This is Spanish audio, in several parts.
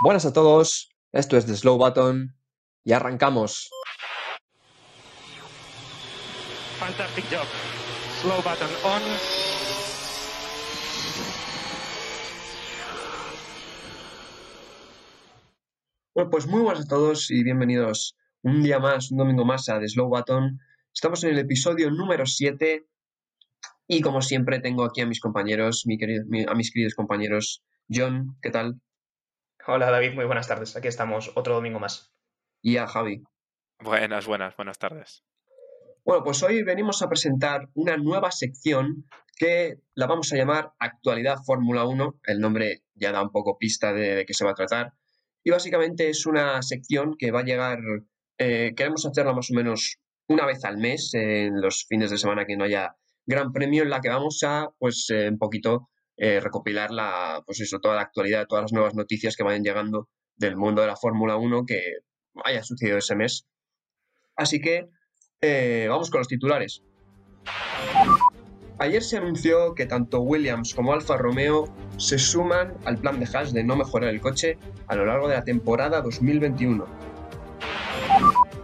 Buenas a todos, esto es The Slow Button y arrancamos. Fantastic job. Slow button on. Bueno, pues muy buenas a todos y bienvenidos un día más, un domingo más a The Slow Button. Estamos en el episodio número 7 y como siempre tengo aquí a mis compañeros, mi querido- mi- a mis queridos compañeros. John, ¿qué tal? Hola David, muy buenas tardes. Aquí estamos otro domingo más. Y a Javi. Buenas, buenas, buenas tardes. Bueno, pues hoy venimos a presentar una nueva sección que la vamos a llamar Actualidad Fórmula 1. El nombre ya da un poco pista de, de qué se va a tratar. Y básicamente es una sección que va a llegar, eh, queremos hacerla más o menos una vez al mes, eh, en los fines de semana que no haya gran premio, en la que vamos a, pues, eh, un poquito eh, recopilar la, pues eso, toda la actualidad, todas las nuevas noticias que vayan llegando del mundo de la Fórmula 1 que haya sucedido ese mes. Así que eh, vamos con los titulares. Ayer se anunció que tanto Williams como Alfa Romeo se suman al plan de Haas de no mejorar el coche a lo largo de la temporada 2021.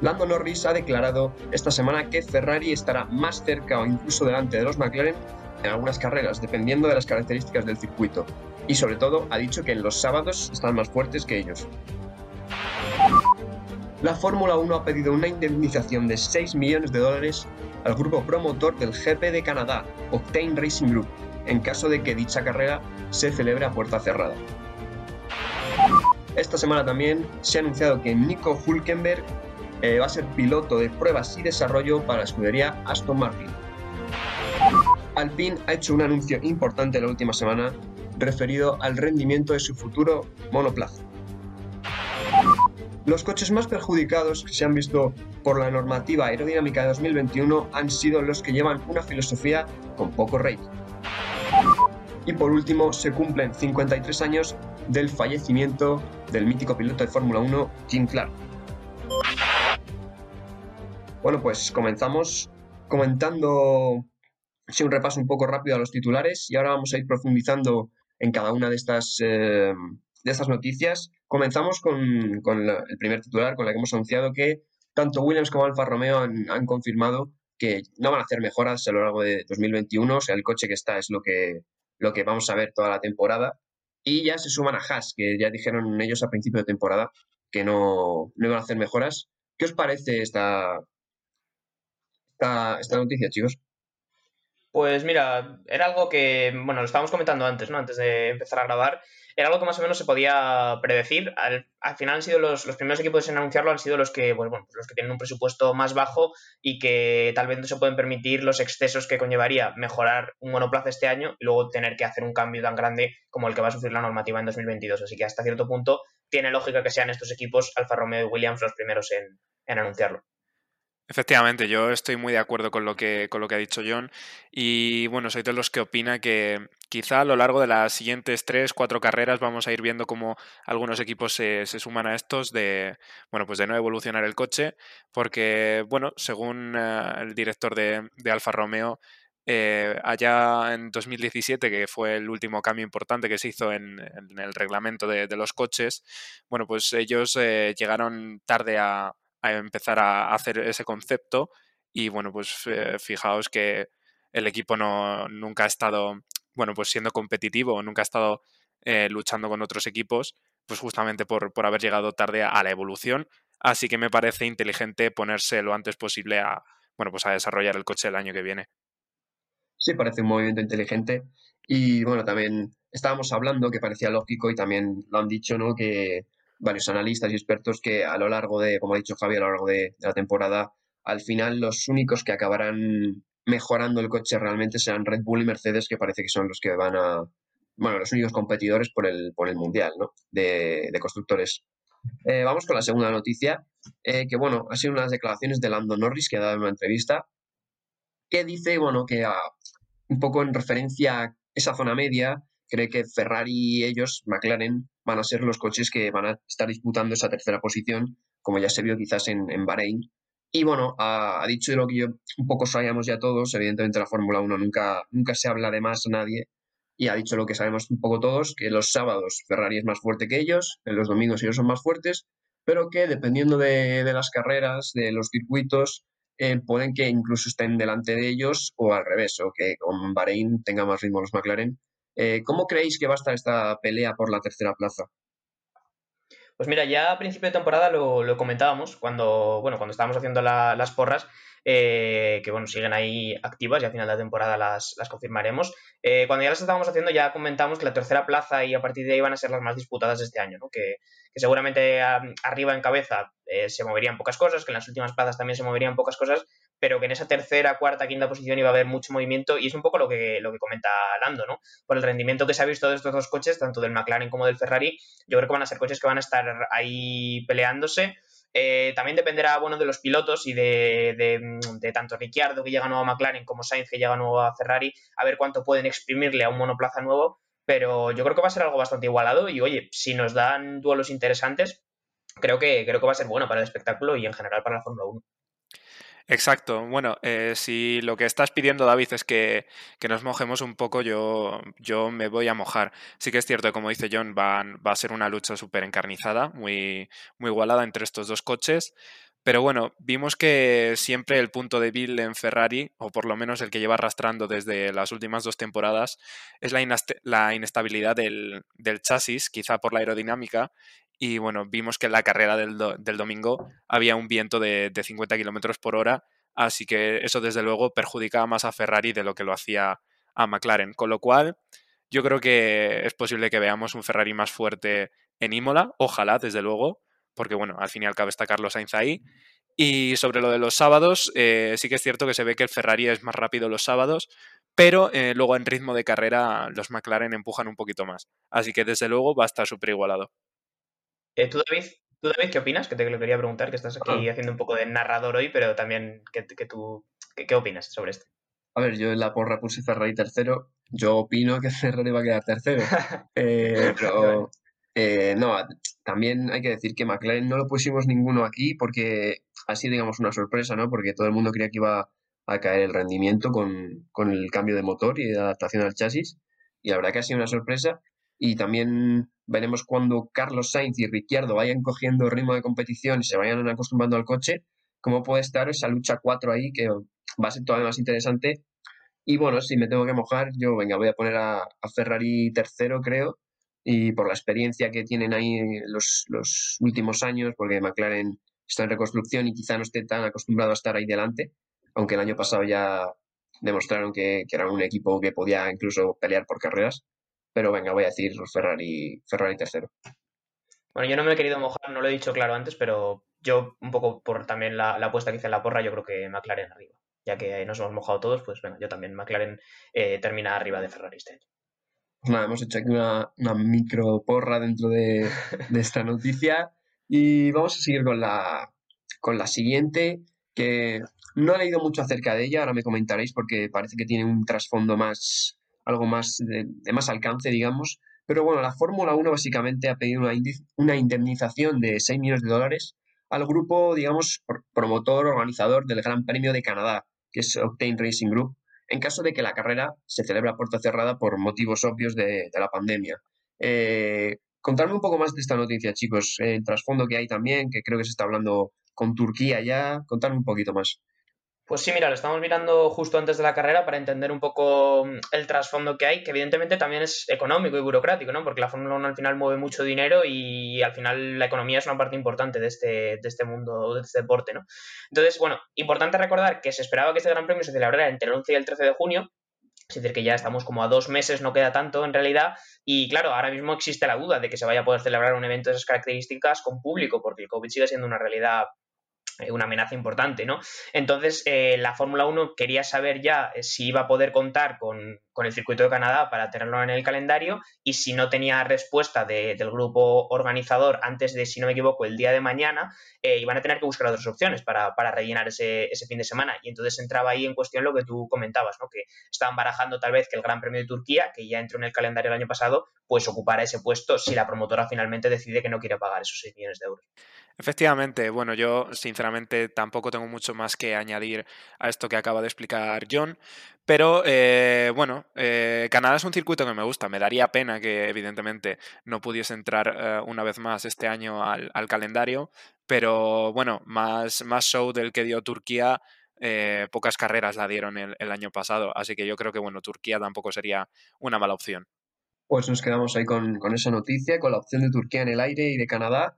Lando Norris ha declarado esta semana que Ferrari estará más cerca o incluso delante de los McLaren en algunas carreras, dependiendo de las características del circuito. Y sobre todo ha dicho que en los sábados están más fuertes que ellos. La Fórmula 1 ha pedido una indemnización de 6 millones de dólares al grupo promotor del GP de Canadá, Octane Racing Group, en caso de que dicha carrera se celebre a puerta cerrada. Esta semana también se ha anunciado que Nico Hulkenberg eh, va a ser piloto de pruebas y desarrollo para la escudería Aston Martin. Alpine ha hecho un anuncio importante la última semana referido al rendimiento de su futuro monoplaza. Los coches más perjudicados que se han visto por la normativa aerodinámica de 2021 han sido los que llevan una filosofía con poco rate. Y por último, se cumplen 53 años del fallecimiento del mítico piloto de Fórmula 1, Jim Clark. Bueno, pues comenzamos comentando sí, un repaso un poco rápido a los titulares y ahora vamos a ir profundizando en cada una de estas, eh, de estas noticias. Comenzamos con, con el primer titular, con la que hemos anunciado que tanto Williams como Alfa Romeo han, han confirmado que no van a hacer mejoras a lo largo de 2021, o sea, el coche que está es lo que, lo que vamos a ver toda la temporada. Y ya se suman a Haas, que ya dijeron ellos a principio de temporada que no, no iban a hacer mejoras. ¿Qué os parece esta, esta, esta noticia, chicos? Pues mira, era algo que, bueno, lo estábamos comentando antes, ¿no? Antes de empezar a grabar. Era algo que más o menos se podía predecir. Al, al final han sido los, los primeros equipos en anunciarlo, han sido los que, pues, bueno, los que tienen un presupuesto más bajo y que tal vez no se pueden permitir los excesos que conllevaría mejorar un monoplaza este año y luego tener que hacer un cambio tan grande como el que va a sufrir la normativa en 2022. Así que hasta cierto punto tiene lógica que sean estos equipos, Alfa Romeo y Williams, los primeros en, en anunciarlo. Efectivamente, yo estoy muy de acuerdo con lo que, con lo que ha dicho John. Y bueno, soy de los que opina que quizá a lo largo de las siguientes tres, cuatro carreras vamos a ir viendo cómo algunos equipos se, se suman a estos de, bueno, pues de no evolucionar el coche, porque bueno, según eh, el director de, de Alfa Romeo, eh, allá en 2017, que fue el último cambio importante que se hizo en, en el reglamento de, de, los coches, bueno, pues ellos eh, llegaron tarde a, a, empezar a hacer ese concepto y bueno, pues eh, fijaos que el equipo no, nunca ha estado, bueno, pues siendo competitivo, nunca ha estado eh, luchando con otros equipos, pues justamente por, por haber llegado tarde a, a la evolución. Así que me parece inteligente ponerse lo antes posible a, bueno, pues a desarrollar el coche el año que viene. Sí, parece un movimiento inteligente. Y bueno, también estábamos hablando que parecía lógico y también lo han dicho, ¿no? Que varios analistas y expertos que a lo largo de, como ha dicho Javi, a lo largo de, la temporada, al final los únicos que acabarán mejorando el coche realmente serán Red Bull y Mercedes, que parece que son los que van a, bueno, los únicos competidores por el, por el Mundial, ¿no? De, de constructores. Eh, vamos con la segunda noticia, eh, que bueno, ha sido unas declaraciones de Lando Norris que ha dado en una entrevista, que dice, bueno, que a, un poco en referencia a esa zona media, cree que Ferrari y ellos, McLaren, van a ser los coches que van a estar disputando esa tercera posición, como ya se vio quizás en, en Bahrein. Y bueno, ha, ha, dicho lo que yo un poco sabíamos ya todos, evidentemente la Fórmula 1 nunca, nunca se habla de más a nadie, y ha dicho lo que sabemos un poco todos, que los sábados Ferrari es más fuerte que ellos, en los domingos ellos son más fuertes, pero que dependiendo de, las carreras, de los circuitos, eh, pueden que incluso estén delante de ellos o al revés, o que con Bahrein tenga más ritmo los McLaren. Eh, ¿Cómo creéis que va a estar esta pelea por la tercera plaza? Pues mira, ya a principio de temporada lo, comentábamos cuando, bueno, cuando estábamos haciendo las porras, eh, que bueno, siguen ahí activas y a final de temporada las, confirmaremos. Eh, cuando ya las estábamos haciendo ya comentamos que la tercera plaza y a partir de ahí van a ser las más disputadas este año, ¿no? que, seguramente arriba en cabeza eh, se moverían pocas cosas, que en las últimas plazas también se moverían pocas cosas, pero que en esa tercera, cuarta, quinta posición iba a haber mucho movimiento y es un poco lo que, lo que comenta Lando, ¿no? Por el rendimiento que se ha visto de estos dos coches, tanto del McLaren como del Ferrari, yo creo que van a ser coches que van a estar ahí peleándose. Eh, también dependerá bueno, de los pilotos y de, tanto Ricciardo que llega nuevo a McLaren como Sainz que llega nuevo a Ferrari, a ver cuánto pueden exprimirle a un monoplaza nuevo. Pero yo creo que va a ser algo bastante igualado y oye, si nos dan duelos interesantes, creo que, creo que va a ser bueno para el espectáculo y en general para la Fórmula 1. Exacto. Bueno, eh, si lo que estás pidiendo, David, es que, nos mojemos un poco, yo, yo me voy a mojar. Sí que es cierto, como dice John, va, va a ser una lucha súper encarnizada, muy, muy igualada entre estos dos coches. Pero bueno, vimos que siempre el punto débil en Ferrari, o por lo menos el que lleva arrastrando desde las últimas dos temporadas, es la, la inestabilidad del, del, chasis, quizá por la aerodinámica, y bueno, vimos que en la carrera del, domingo había un viento de, 50 kilómetros por hora, así que eso desde luego perjudicaba más a Ferrari de lo que lo hacía a McLaren. Con lo cual, yo creo que es posible que veamos un Ferrari más fuerte en Imola, ojalá, desde luego, porque bueno, al fin y al cabo está Carlos Sainz ahí. Y sobre lo de los sábados, eh, sí que es cierto que se ve que el Ferrari es más rápido los sábados, pero eh, luego en ritmo de carrera los McLaren empujan un poquito más. Así que desde luego va a estar súper igualado. Eh, ¿tú, David, ¿tú, David, qué opinas? Que te lo quería preguntar, que estás aquí haciendo un poco de narrador hoy, pero también, ¿qué, tú, qué, opinas sobre esto? A ver, yo en la porra puse Ferrari tercero. Yo opino que Ferrari va a quedar tercero. Eh, pero eh, no, también hay que decir que McLaren no lo pusimos ninguno aquí porque ha sido, digamos, una sorpresa, ¿no? Porque todo el mundo creía que iba a caer el rendimiento con, con el cambio de motor y de adaptación al chasis. Y la verdad que ha sido una sorpresa. Y también veremos cuando Carlos Sainz y Ricciardo vayan cogiendo ritmo de competición y se vayan acostumbrando al coche, cómo puede estar esa lucha 4 ahí, que va a ser todavía más interesante. Y bueno, si me tengo que mojar, yo venga, voy a poner a, Ferrari tercero, creo, y por la experiencia que tienen ahí los, últimos años, porque McLaren está en reconstrucción y quizá no esté tan acostumbrado a estar ahí delante, aunque el año pasado ya demostraron que, que era un equipo que podía incluso pelear por carreras. Pero venga, voy a decir Ferrari, Ferrari tercero. Bueno, yo no me he querido mojar, no lo he dicho claro antes, pero yo un poco por también la, apuesta que hice en la porra, yo creo que McLaren arriba. Ya que nos hemos mojado todos, pues bueno, yo también McLaren eh, termina arriba de Ferrari este año. Pues nada, hemos hecho aquí una, micro porra dentro de, esta noticia y vamos a seguir con la, con la siguiente, que no he leído mucho acerca de ella, ahora me comentaréis porque parece que tiene un trasfondo más, algo más de, más alcance, digamos. Pero bueno, la Fórmula 1 básicamente ha pedido una, indemnización de 6 millones de dólares al grupo, digamos, promotor, organizador del Gran Premio de Canadá, que es Octane Racing Group, en caso de que la carrera se celebre a puerta cerrada por motivos obvios de, la pandemia. Eh, contarme un poco más de esta noticia, chicos, el trasfondo que hay también, que creo que se está hablando con Turquía ya, contarme un poquito más. Pues sí, mira, lo estamos mirando justo antes de la carrera para entender un poco mm, el trasfondo que hay, que evidentemente también es económico y burocrático, ¿no? Porque la Fórmula 1 al final mueve mucho dinero y al final la economía es una parte importante de este, de este mundo, de este deporte, ¿no? Entonces, bueno, importante recordar que se esperaba que este Gran Premio se celebrara entre el 11 y el 13 de junio, es decir, que ya estamos como a dos meses, no queda tanto en realidad. Y claro, ahora mismo existe la duda de que se vaya a poder celebrar un evento de esas características con público, porque el COVID sigue siendo una realidad una amenaza importante, ¿no? Entonces, eh, la Fórmula 1 quería saber ya eh, si iba a poder contar con, el circuito de Canadá para tenerlo en el calendario y si no tenía respuesta del grupo organizador antes de, si no me equivoco, el día de mañana, iban a tener que buscar otras opciones para, rellenar ese, ese, fin de semana. Y entonces entraba ahí en cuestión lo que tú comentabas, ¿no? Que estaban barajando tal vez que el Gran Premio de Turquía, que ya entró en el calendario el año pasado, pues ocupara ese puesto si la promotora finalmente decide que no quiere pagar esos 6 millones de euros. Efectivamente, bueno, yo sinceramente tampoco tengo mucho más que añadir a esto que acaba de explicar John. Pero eh, bueno, eh, Canadá es un circuito que me gusta. Me daría pena que evidentemente no pudiese entrar eh, una vez más este año al, calendario. Pero bueno, más, más show del que dio Turquía. pocas carreras la dieron el, año pasado. Así que yo creo que bueno, Turquía tampoco sería una mala opción. Pues nos quedamos ahí con, esa noticia, con la opción de Turquía en el aire y de Canadá.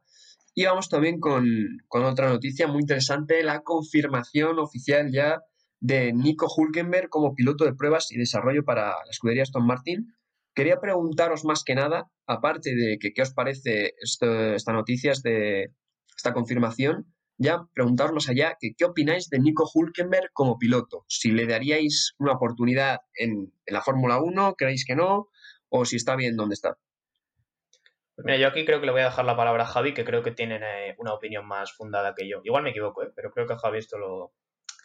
Y vamos también con, con otra noticia muy interesante, la confirmación oficial ya de Nico Hulkenberg como piloto de pruebas y desarrollo para la escudería Aston Martin. Quería preguntaros más que nada, aparte de que qué os parece esta noticia, de esta confirmación, ya preguntaros allá que qué opináis de Nico Hulkenberg como piloto. Si le daríais una oportunidad en, la Fórmula 1, creéis que no, o si está bien donde está. Mira, yo aquí creo que le voy a dejar la palabra a Javi, que creo que tiene eh, una opinión más fundada que yo. Igual me equivoco, ¿eh? pero creo que Javi esto lo,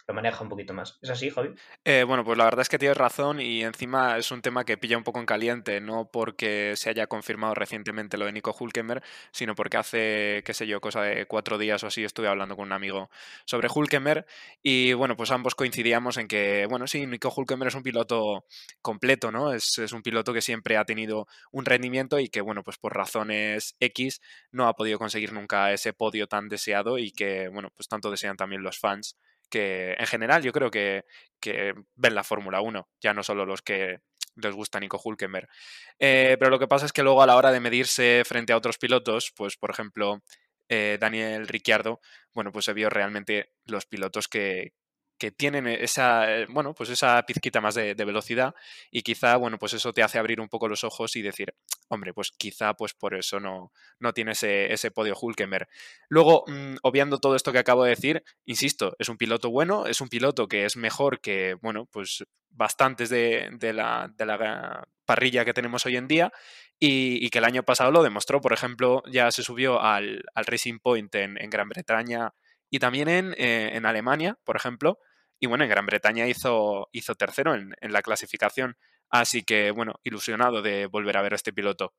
lo maneja un poquito más. ¿Es así, Javi? Eh, bueno, pues la verdad es que tienes razón y encima es un tema que pilla un poco en caliente, no porque se haya confirmado recientemente lo de Nico Hulkenberg, sino porque hace, qué sé yo, cosa de cuatro días o así estuve hablando con un amigo sobre Hulkenberg y bueno, pues ambos coincidíamos en que, bueno, sí, Nico Hulkenberg es un piloto completo, ¿no? Es, es un piloto que siempre ha tenido un rendimiento y que, bueno, pues por razones X no ha podido conseguir nunca ese podio tan deseado y que, bueno, pues tanto desean también los fans que en general yo creo que, ven la Fórmula 1, ya no solo los que les gusta Nico Hulkenberg. Eh, pero lo que pasa es que luego a la hora de medirse frente a otros pilotos, pues por ejemplo eh, Daniel Ricciardo, bueno, pues se vio realmente los pilotos que, que tienen esa, eh, bueno, pues esa pizquita más de, velocidad y quizá, bueno, pues eso te hace abrir un poco los ojos y decir, hombre, pues quizá pues por eso no, no tiene ese, ese podio Hulkenberg. Luego, mm, obviando todo esto que acabo de decir, insisto, es un piloto bueno, es un piloto que es mejor que, bueno, pues bastantes de, la, de la, parrilla que tenemos hoy en día y, que el año pasado lo demostró. Por ejemplo, ya se subió al, al Racing Point en, en Gran Bretaña y también en, eh, en, Alemania, por ejemplo. Y bueno, en Gran Bretaña hizo, hizo tercero en, en, la clasificación. Así que, bueno, ilusionado de volver a ver a este piloto.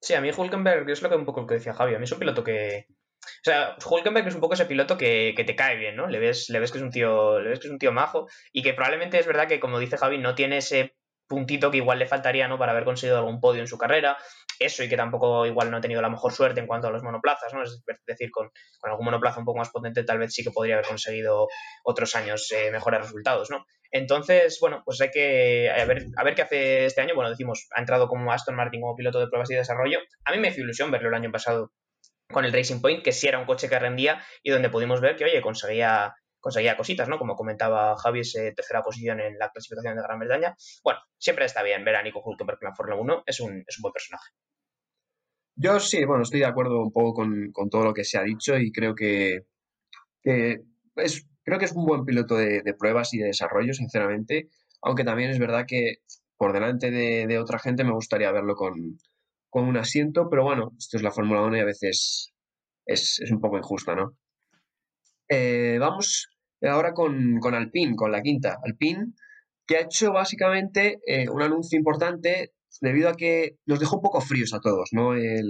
Sí, a mí Hulkenberg es lo que un poco lo que decía Javi. A mí es un piloto que. O sea, Hulkenberg es un poco ese piloto que, que te cae bien, ¿no? Le ves, le ves que es un tío. Le ves que es un tío majo. Y que probablemente es verdad que, como dice Javi, no tiene ese puntito que igual le faltaría, ¿no? Para haber conseguido algún podio en su carrera eso y que tampoco igual no ha tenido la mejor suerte en cuanto a los monoplazas, ¿no? Es decir, con, algún monoplaza un poco más potente tal vez sí que podría haber conseguido otros años eh, mejores resultados, ¿no? Entonces, bueno, pues hay que a ver, a ver qué hace este año. Bueno, decimos, ha entrado como Aston Martin como piloto de pruebas y desarrollo. A mí me hizo ilusión verlo el año pasado con el Racing Point, que sí era un coche que rendía y donde pudimos ver que, oye, conseguía conseguía cositas, ¿no? Como comentaba Javi, ese tercera posición en la clasificación de Gran Bretaña. Bueno, siempre está bien ver a Nico Hulkenberg en la Fórmula 1, es un, es un buen personaje. Yo sí, bueno, estoy de acuerdo un poco con, todo lo que se ha dicho y creo que, es, creo que es un buen piloto de, pruebas y de desarrollo, sinceramente, aunque también es verdad que por delante de, otra gente me gustaría verlo con, un asiento, pero bueno, esto es la Fórmula 1 y a veces es, un poco injusta, ¿no? Eh, vamos ahora con, con Alpine, con la quinta. Alpine, que ha hecho básicamente eh, un anuncio importante debido a que nos dejó un poco fríos a todos, ¿no? El,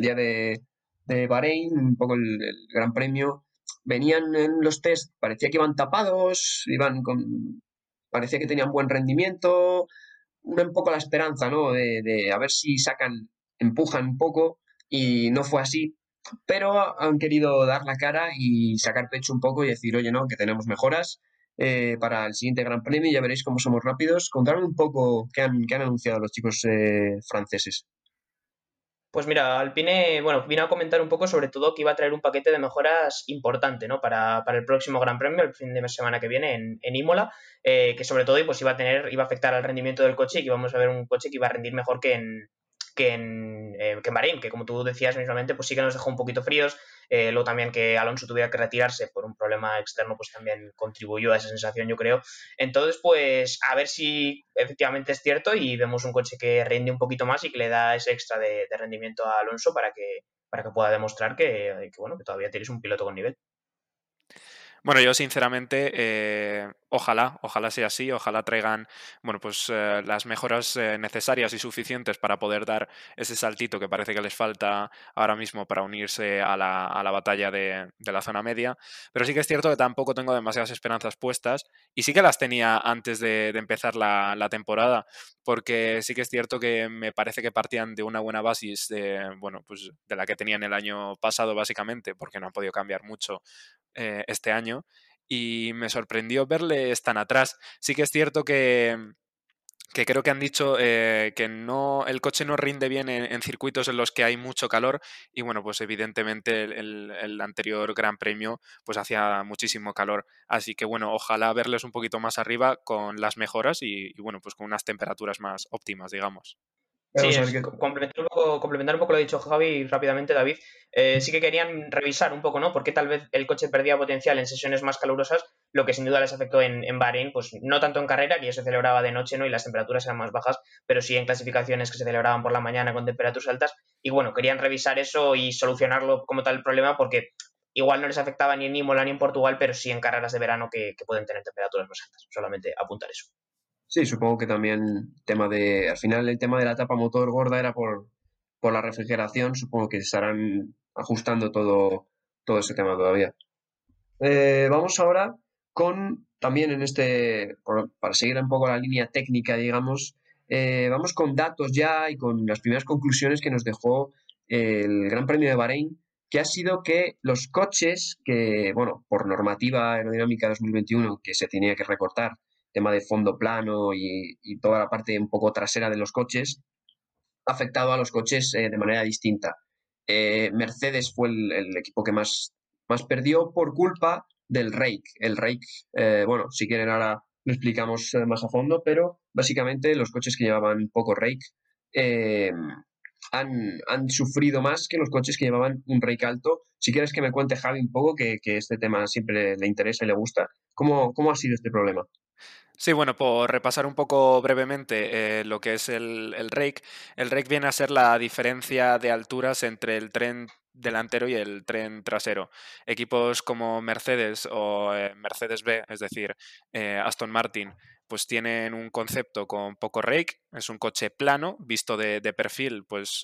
día de, de, Bahrein, un poco el, Gran Premio, venían en los test, parecía que iban tapados, iban con, parecía que tenían buen rendimiento, un poco la esperanza, ¿no? De, de a ver si sacan, empujan un poco, y no fue así pero han querido dar la cara y sacar pecho un poco y decir, oye, no, que tenemos mejoras eh, para el siguiente Gran Premio. Ya veréis cómo somos rápidos. Contadme un poco qué han, anunciado los chicos eh, franceses. Pues mira, Alpine, bueno, vino a comentar un poco sobre todo que iba a traer un paquete de mejoras importante, ¿no? Para, el próximo Gran Premio, el fin de semana que viene en, en Imola, eh, que sobre todo pues iba a tener, iba a afectar al rendimiento del coche y que íbamos a ver un coche que iba a rendir mejor que en, que en, eh, que en Bahrein, que como tú decías mismamente, pues sí que nos dejó un poquito fríos. Eh, luego también que Alonso tuviera que retirarse por un problema externo, pues también contribuyó a esa sensación, yo creo. Entonces, pues a ver si efectivamente es cierto y vemos un coche que rinde un poquito más y que le da ese extra de, rendimiento a Alonso para que, para que pueda demostrar que, que, bueno, que todavía tienes un piloto con nivel. Bueno, yo sinceramente, eh, ojalá, ojalá sea así, ojalá traigan, bueno, pues eh, las mejoras eh, necesarias y suficientes para poder dar ese saltito que parece que les falta ahora mismo para unirse a la, a la batalla de, de, la zona media. Pero sí que es cierto que tampoco tengo demasiadas esperanzas puestas y sí que las tenía antes de, de empezar la, la, temporada, porque sí que es cierto que me parece que partían de una buena base de, bueno, pues de la que tenían el año pasado básicamente, porque no han podido cambiar mucho eh, este año y me sorprendió verles tan atrás. Sí que es cierto que, que creo que han dicho eh, que no el coche no rinde bien en, circuitos en los que hay mucho calor y bueno pues evidentemente el, el, anterior Gran Premio pues hacía muchísimo calor así que bueno ojalá verles un poquito más arriba con las mejoras y bueno pues con unas temperaturas más óptimas digamos Sí, es, que... complementar, un poco, complementar un poco lo que ha dicho Javi rápidamente, David. Eh, sí que querían revisar un poco, ¿no? Porque tal vez el coche perdía potencial en sesiones más calurosas, lo que sin duda les afectó en, en Bahrein, pues no tanto en carrera, que ya se celebraba de noche, ¿no? Y las temperaturas eran más bajas, pero sí en clasificaciones que se celebraban por la mañana con temperaturas altas. Y bueno, querían revisar eso y solucionarlo como tal el problema, porque igual no les afectaba ni en Imola ni en Portugal, pero sí en carreras de verano que, que pueden tener temperaturas más altas. Solamente apuntar eso. Sí, supongo que también tema de, al final el tema de la tapa motor gorda era por, por la refrigeración, supongo que estarán ajustando todo, todo ese tema todavía. Eh, vamos ahora con, también en este, para seguir un poco la línea técnica, digamos, eh, vamos con datos ya y con las primeras conclusiones que nos dejó el Gran Premio de Bahrein, que ha sido que los coches que, bueno, por normativa aerodinámica 2021, que se tenía que recortar tema de fondo plano y, toda la parte un poco trasera de los coches, ha afectado a los coches eh, de manera distinta. Eh, Mercedes fue el, equipo que más, más perdió por culpa del rake. El rake, eh, bueno, si quieren ahora lo explicamos eh, más a fondo, pero básicamente los coches que llevaban poco rake han, han, sufrido más que los coches que llevaban un rake alto. Si quieres que me cuente Javi un poco, que, que este tema siempre le interesa y le gusta, ¿cómo, cómo ha sido este problema? Sí, bueno, por repasar un poco brevemente eh, lo que es el, el, rake, el rake viene a ser la diferencia de alturas entre el tren delantero y el tren trasero. Equipos como Mercedes o eh, Mercedes B, es decir, eh, Aston Martin, pues tienen un concepto con poco rake, es un coche plano, visto de, perfil, pues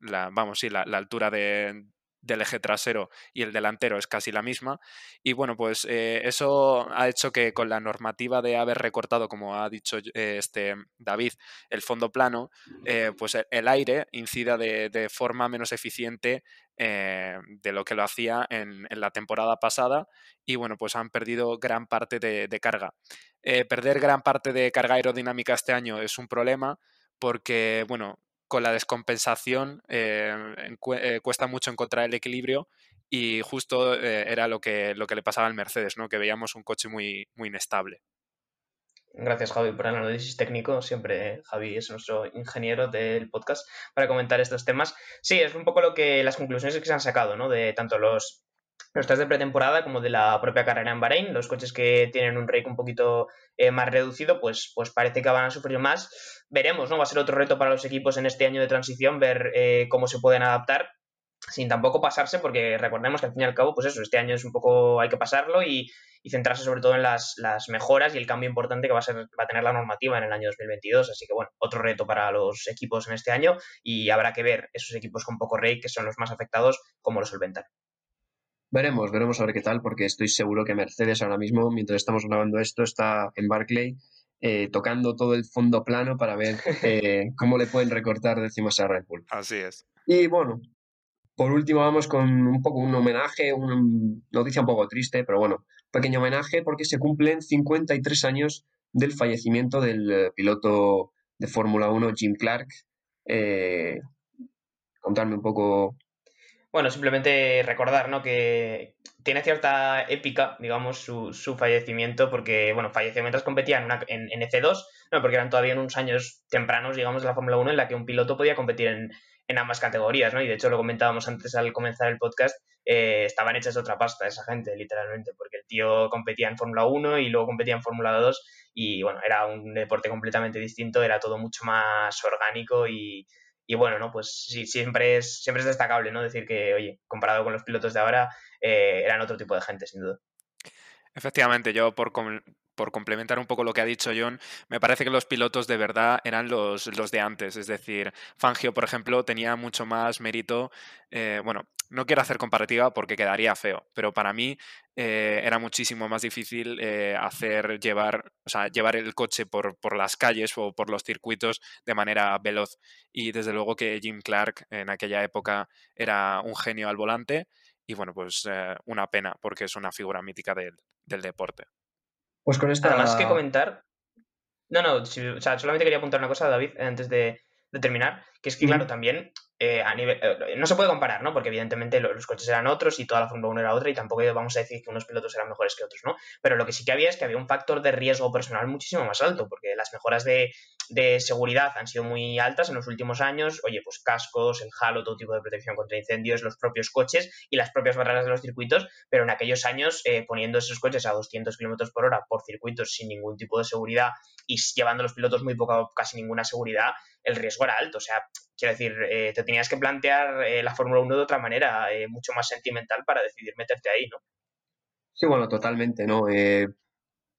la, vamos, sí, la altura de, del eje trasero y el delantero es casi la misma. Y bueno, pues eh, eso ha hecho que con la normativa de haber recortado, como ha dicho eh, este David, el fondo plano, eh, pues el aire incida de, forma menos eficiente de lo que lo hacía en, la temporada pasada y bueno, pues han perdido gran parte de, carga. Perder gran parte de carga aerodinámica este año es un problema porque, bueno, con la descompensación eh, eh, cuesta mucho encontrar el equilibrio y justo eh, era lo que, lo que le pasaba al Mercedes, ¿no? que veíamos un coche muy, muy inestable. Gracias, Javi, por el análisis técnico. Siempre Javi es nuestro ingeniero del podcast para comentar estos temas. Sí, es un poco lo que las conclusiones que se han sacado, ¿no? De tanto los los test de pretemporada como de la propia carrera en Bahrein. Los coches que tienen un rake un poquito eh, más reducido, pues, pues parece que van a sufrir más. Veremos, ¿no? Va a ser otro reto para los equipos en este año de transición, ver eh, cómo se pueden adaptar sin tampoco pasarse, porque recordemos que al fin y al cabo, pues eso, este año es un poco, hay que pasarlo y, centrarse sobre todo en las, mejoras y el cambio importante que va a, ser, va a tener la normativa en el año 2022. Así que bueno, otro reto para los equipos en este año y habrá que ver esos equipos con poco rake, que son los más afectados, cómo lo solventan. Veremos, veremos a ver qué tal, porque estoy seguro que Mercedes ahora mismo, mientras estamos grabando esto, está en Barclay eh, tocando todo el fondo plano para ver eh, cómo le pueden recortar décimas a Red Bull. Así es. Y bueno, por último vamos con un poco un homenaje, una noticia un poco triste, pero bueno, pequeño homenaje porque se cumplen 53 años del fallecimiento del eh, piloto de Fórmula 1 Jim Clark. Eh, contarme un poco bueno, simplemente recordar, ¿no? Que tiene cierta épica, digamos, su, su fallecimiento, porque, bueno, falleció mientras competía en, una, en, en, F2, no, porque eran todavía en unos años tempranos, digamos, de la Fórmula 1 en la que un piloto podía competir en, en, ambas categorías, ¿no? Y de hecho lo comentábamos antes al comenzar el podcast, eh, estaban hechas otra pasta esa gente, literalmente, porque el tío competía en Fórmula 1 y luego competía en Fórmula 2 y, bueno, era un deporte completamente distinto, era todo mucho más orgánico y y bueno, ¿no? Pues sí, siempre es, siempre es destacable, ¿no? Decir que, oye, comparado con los pilotos de ahora, eh, eran otro tipo de gente, sin duda. Efectivamente, yo por, por complementar un poco lo que ha dicho John, me parece que los pilotos de verdad eran los, los de antes. Es decir, Fangio, por ejemplo, tenía mucho más mérito. Eh, bueno, no quiero hacer comparativa porque quedaría feo, pero para mí eh, era muchísimo más difícil eh, hacer llevar, o sea, llevar el coche por, por, las calles o por los circuitos de manera veloz. Y desde luego que Jim Clark en aquella época era un genio al volante. Y bueno, pues una pena porque es una figura mítica del, del deporte. Pues con esta. Además que comentar. No, no, o sea, solamente quería apuntar una cosa, David, antes de, terminar, que es que, claro, también eh, a nivel, eh, no se puede comparar, ¿no? Porque evidentemente los, coches eran otros y toda la Fórmula 1 era otra y tampoco vamos a decir que unos pilotos eran mejores que otros, ¿no? Pero lo que sí que había es que había un factor de riesgo personal muchísimo más alto, porque las mejoras de, de seguridad han sido muy altas en los últimos años. Oye, pues cascos, el halo, todo tipo de protección contra incendios, los propios coches y las propias barreras de los circuitos, pero en aquellos años eh, poniendo esos coches a 200 kilómetros por hora por circuitos sin ningún tipo de seguridad y llevando a los pilotos muy poca o casi ninguna seguridad, el riesgo era alto. O sea, quiero decir, eh, te tenías que plantear eh, la Fórmula 1 de otra manera, mucho más sentimental para decidir meterte ahí, ¿no? Sí, bueno, totalmente, ¿no?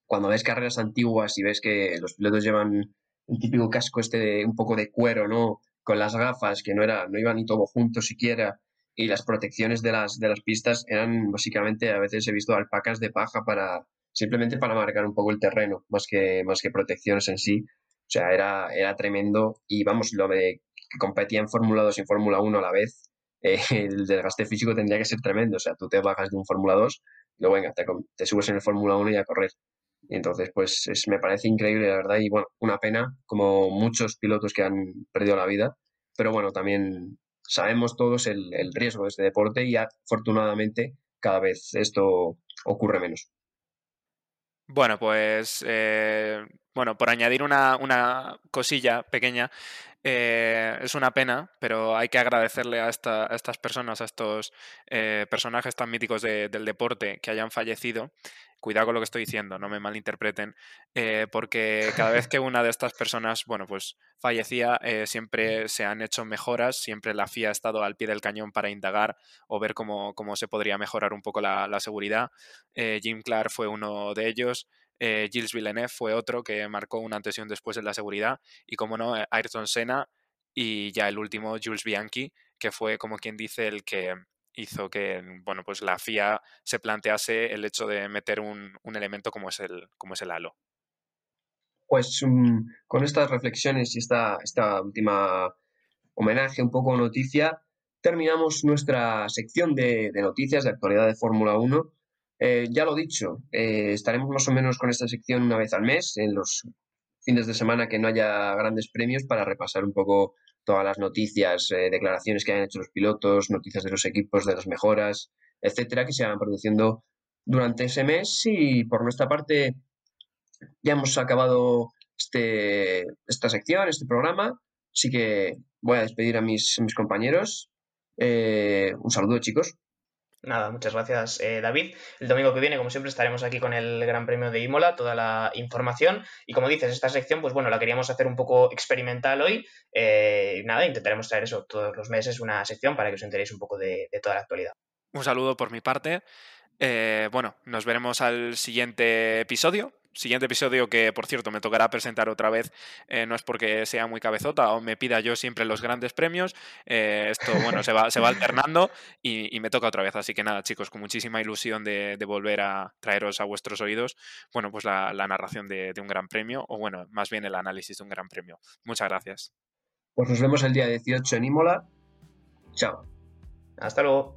cuando ves carreras antiguas y ves que los pilotos llevan el típico casco este de un poco de cuero, ¿no? Con las gafas, que no era, no iba ni todo junto siquiera, y las protecciones de las, de las pistas eran básicamente, a veces he visto alpacas de paja para, simplemente para marcar un poco el terreno, más que, más que protecciones en sí. O sea, era, era tremendo. Y vamos, lo de que competía en Fórmula 2 y en Fórmula 1 a la vez, eh, el desgaste físico tendría que ser tremendo. O sea, tú te bajas de un Fórmula 2 y luego venga, te, te subes en el Fórmula 1 y a correr. Entonces, pues es, me parece increíble, la verdad, y bueno, una pena, como muchos pilotos que han perdido la vida, pero bueno, también sabemos todos el, el riesgo de este deporte y afortunadamente cada vez esto ocurre menos. Bueno, pues eh, bueno, por añadir una, una cosilla pequeña, eh, es una pena, pero hay que agradecerle a, esta, a estas personas, a estos eh, personajes tan míticos de, del deporte que hayan fallecido cuidado con lo que estoy diciendo, no me malinterpreten, eh, porque cada vez que una de estas personas, bueno, pues fallecía, siempre se han hecho mejoras, siempre la FIA ha estado al pie del cañón para indagar o ver cómo, cómo se podría mejorar un poco la, seguridad. Jim Clark fue uno de ellos. Gilles Villeneuve fue otro que marcó un antes y un después en la seguridad. Y como no, Ayrton Senna y ya el último, Jules Bianchi, que fue como quien dice el que hizo que bueno, pues la FIA se plantease el hecho de meter un, elemento como es el, como es el halo. Pues mm, con estas reflexiones y esta, esta última homenaje, un poco noticia, terminamos nuestra sección de, noticias de actualidad de Fórmula 1. Eh, ya lo dicho, eh, estaremos más o menos con esta sección una vez al mes, en los fines de semana que no haya grandes premios, para repasar un poco todas las noticias, eh, declaraciones que han hecho los pilotos, noticias de los equipos, de las mejoras, etcétera, que se van produciendo durante ese mes. Y por nuestra parte, ya hemos acabado este, esta sección, este programa. Así que voy a despedir a mis, mis compañeros. Un saludo, chicos. Nada, muchas gracias eh, David. El domingo que viene, como siempre, estaremos aquí con el Gran Premio de Imola, toda la información. Y como dices, esta sección, pues bueno, la queríamos hacer un poco experimental hoy. Eh, nada, intentaremos traer eso todos los meses, una sección para que os enteréis un poco de, toda la actualidad. Un saludo por mi parte. Eh, bueno, nos veremos al siguiente episodio siguiente episodio que, por cierto, me tocará presentar otra vez, eh, no es porque sea muy cabezota o me pida yo siempre los grandes premios, eh, esto, bueno, se va, se va alternando y, me toca otra vez. Así que nada, chicos, con muchísima ilusión de, volver a traeros a vuestros oídos, bueno, pues la, narración de, de un gran premio, o bueno, más bien el análisis de un gran premio. Muchas gracias. Pues nos vemos el día 18 en Imola. Chao. Hasta luego.